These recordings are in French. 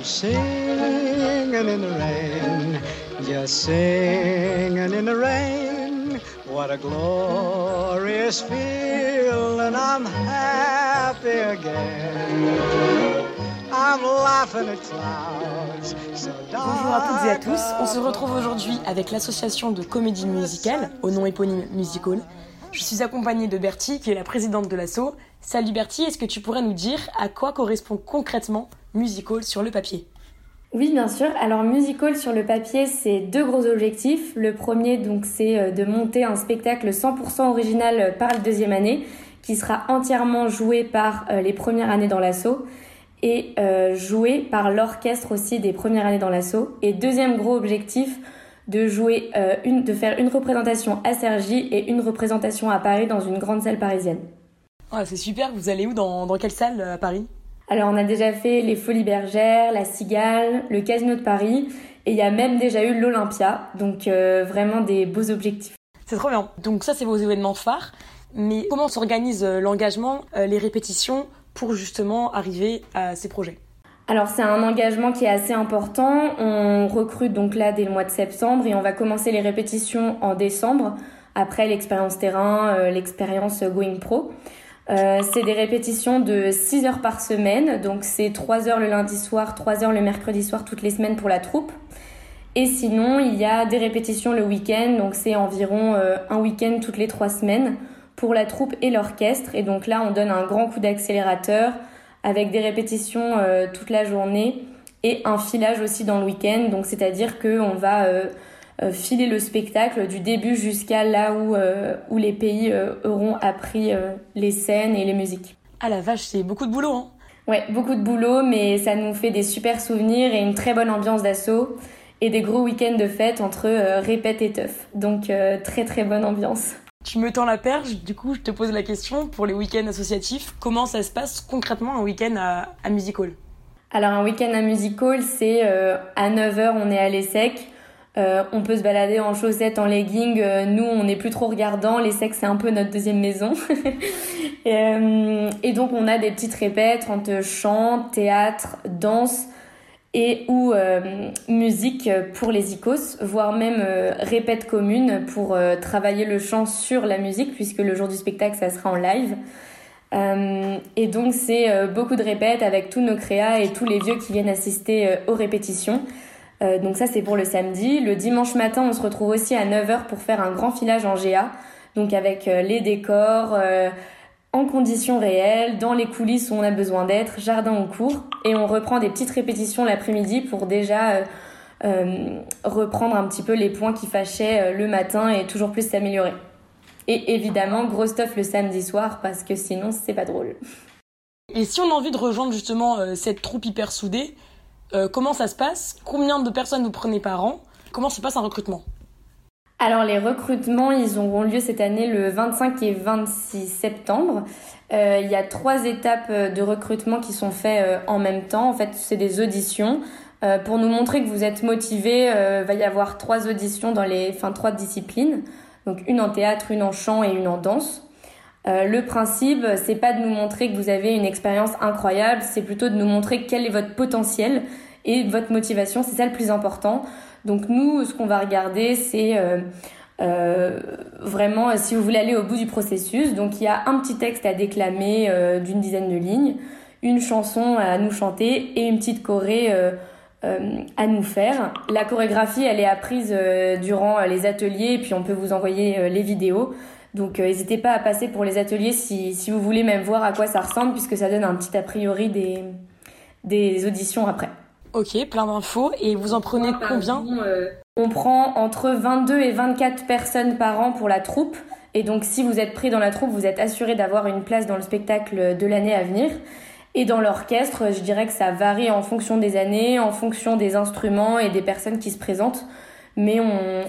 I'm singing in the rain, just singing in the rain. What a glorious feeling, I'm happy again. I'm laughing at clouds. So Bonjour à toutes et à tous, on se retrouve aujourd'hui avec l'association de comédie musicale, au nom éponyme Musical. Je suis accompagnée de Bertie, qui est la présidente de l'asso. Salut Bertie, est-ce que tu pourrais nous dire à quoi correspond concrètement Musical sur le papier oui, bien sûr. Alors, musical sur le papier, c'est deux gros objectifs. Le premier, donc, c'est euh, de monter un spectacle 100% original par la deuxième année, qui sera entièrement joué par euh, les premières années dans l'assaut et euh, joué par l'orchestre aussi des premières années dans l'assaut. Et deuxième gros objectif, de jouer une, de faire une représentation à Cergy et une représentation à Paris dans une grande salle parisienne. c'est super. Vous allez où? Dans, dans quelle salle à Paris? Alors on a déjà fait les Folies Bergères, la Cigale, le Casino de Paris et il y a même déjà eu l'Olympia. Donc euh, vraiment des beaux objectifs. C'est trop bien. Donc ça c'est vos événements phares. Mais comment s'organise euh, l'engagement, euh, les répétitions pour justement arriver à ces projets? Alors c'est un engagement qui est assez important. On recrute donc là dès le mois de septembre et on va commencer les répétitions en décembre après l'expérience terrain, l'expérience Going Pro. Euh, c'est des répétitions de 6 heures par semaine, donc c'est 3 heures le lundi soir, 3 heures le mercredi soir toutes les semaines pour la troupe. Et sinon, il y a des répétitions le week-end, donc c'est environ euh, un week-end toutes les 3 semaines pour la troupe et l'orchestre. Et donc là, on donne un grand coup d'accélérateur avec des répétitions euh, toute la journée et un filage aussi dans le week-end. Donc c'est-à-dire qu'on va filer le spectacle du début jusqu'à là où, euh, où les pays euh, auront appris les scènes et les musiques. Ah la vache, c'est beaucoup de boulot, hein Ouais, beaucoup de boulot, mais ça nous fait des super souvenirs et une très bonne ambiance d'assaut et des gros week-ends de fête entre répète et teuf. Donc très très bonne ambiance. Tu me tends la perche, du coup je te pose la question pour les week-ends associatifs, comment ça se passe concrètement un week-end à, à Music Hall? Alors un week-end à Music Hall, c'est à 9h on est à l'ESSEC, euh, on peut se balader en chaussettes, en leggings. Euh, nous, on n'est plus trop regardant. Les sexes, c'est un peu notre deuxième maison. Euh, et, donc, on a des petites répètes entre chant, théâtre, danse et ou musique pour les icos, voire même répète commune pour travailler le chant sur la musique, puisque le jour du spectacle, ça sera en live. et donc, c'est beaucoup de répètes avec tous nos créas et tous les vieux qui viennent assister aux répétitions. Euh, donc ça c'est pour le samedi. Le dimanche matin on se retrouve aussi à 9h pour faire un grand filage en GA. Donc avec euh, les décors euh, en conditions réelles, dans les coulisses où on a besoin d'être, jardin en cours. Et on reprend des petites répétitions l'après-midi pour déjà reprendre un petit peu les points qui fâchaient le matin et toujours plus s'améliorer. Et évidemment, gros stuff le samedi soir parce que sinon c'est pas drôle. Et si on a envie de rejoindre justement cette troupe hyper soudée, euh, comment ça se passe? Combien de personnes vous prenez par an? Comment se passe un recrutement? Alors les recrutements, ils auront lieu cette année le 25 et 26 septembre. Euh, il y a trois étapes euh, de recrutement qui sont faites en même temps. En fait, c'est des auditions. pour nous montrer que vous êtes motivé, il va y avoir trois auditions dans les, trois disciplines. Donc une en théâtre, une en chant et une en danse. Le principe, c'est pas de nous montrer que vous avez une expérience incroyable, c'est plutôt de nous montrer quel est votre potentiel et votre motivation, c'est ça le plus important. Donc nous, ce qu'on va regarder, c'est euh, euh, vraiment si vous voulez aller au bout du processus. Donc il y a un petit texte à déclamer euh, d'une dizaine de lignes, une chanson à nous chanter et une petite choré à nous faire. La chorégraphie, elle est apprise durant les ateliers et puis on peut vous envoyer les vidéos. Donc n'hésitez pas à passer pour les ateliers si, si vous voulez même voir à quoi ça ressemble puisque ça donne un petit a priori des, des auditions après. Ok, plein d'infos. Et vous en prenez combien euh, On prend entre 22 et 24 personnes par an pour la troupe. Et donc, si vous êtes pris dans la troupe, vous êtes assuré d'avoir une place dans le spectacle de l'année à venir. Et dans l'orchestre, je dirais que ça varie en fonction des années, en fonction des instruments et des personnes qui se présentent. Mais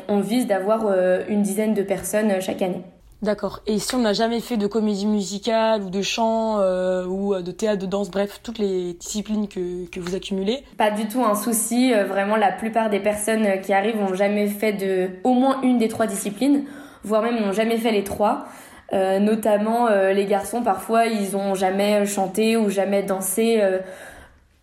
on, vise d'avoir euh, une dizaine de personnes chaque année. D'accord. Et si on n'a jamais fait de comédie musicale ou de chant euh, ou euh, de théâtre, de danse, bref, toutes les disciplines que, que vous accumulez? Pas du tout un souci. Euh, vraiment, la plupart des personnes qui arrivent ont jamais fait de au moins une des trois disciplines, voire même n'ont jamais fait les trois. notamment les garçons, parfois, ils ont jamais chanté ou jamais dansé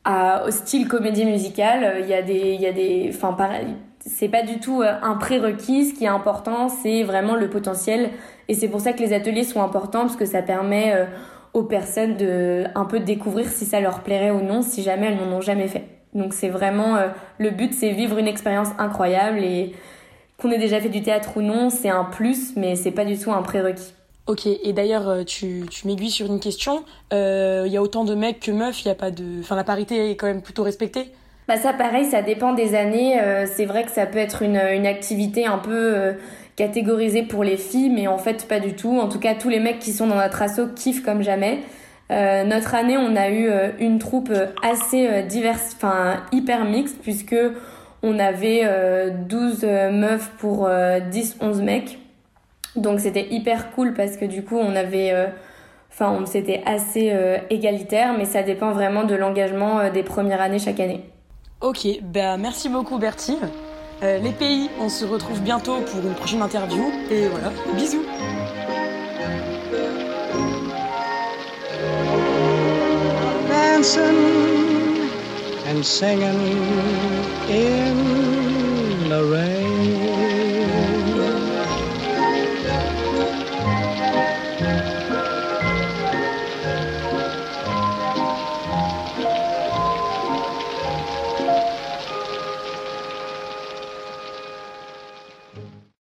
au style comédie musicale. Il y a des, il y a des, enfin pareil, c'est pas du tout un prérequis. Ce qui est important, c'est vraiment le potentiel. Et c'est pour ça que les ateliers sont importants parce que ça permet aux personnes de un peu découvrir si ça leur plairait ou non, si jamais elles n'en ont jamais fait. Donc c'est vraiment le but, c'est vivre une expérience incroyable et qu'on ait déjà fait du théâtre ou non, c'est un plus, mais c'est pas du tout un prérequis. Ok, et d'ailleurs, euh, tu, tu m'aiguilles sur une question. Il euh, y a autant de mecs que meufs, il y a pas de. Enfin, la parité est quand même plutôt respectée? Bah, ça, pareil, ça dépend des années. Euh, c'est vrai que ça peut être une, activité un peu catégorisée pour les filles, mais en fait, pas du tout. En tout cas, tous les mecs qui sont dans notre asso kiffent comme jamais. notre année, on a eu une troupe assez diverse, enfin, hyper mixte, puisque on avait 12 meufs pour 10-11 mecs. Donc c'était hyper cool parce que du coup on avait, euh, enfin c'était assez euh, égalitaire, mais ça dépend vraiment de l'engagement euh, des premières années chaque année. Ok, bah, merci beaucoup Bertie. Euh, les pays, on se retrouve bientôt pour une prochaine interview. Et voilà, bisous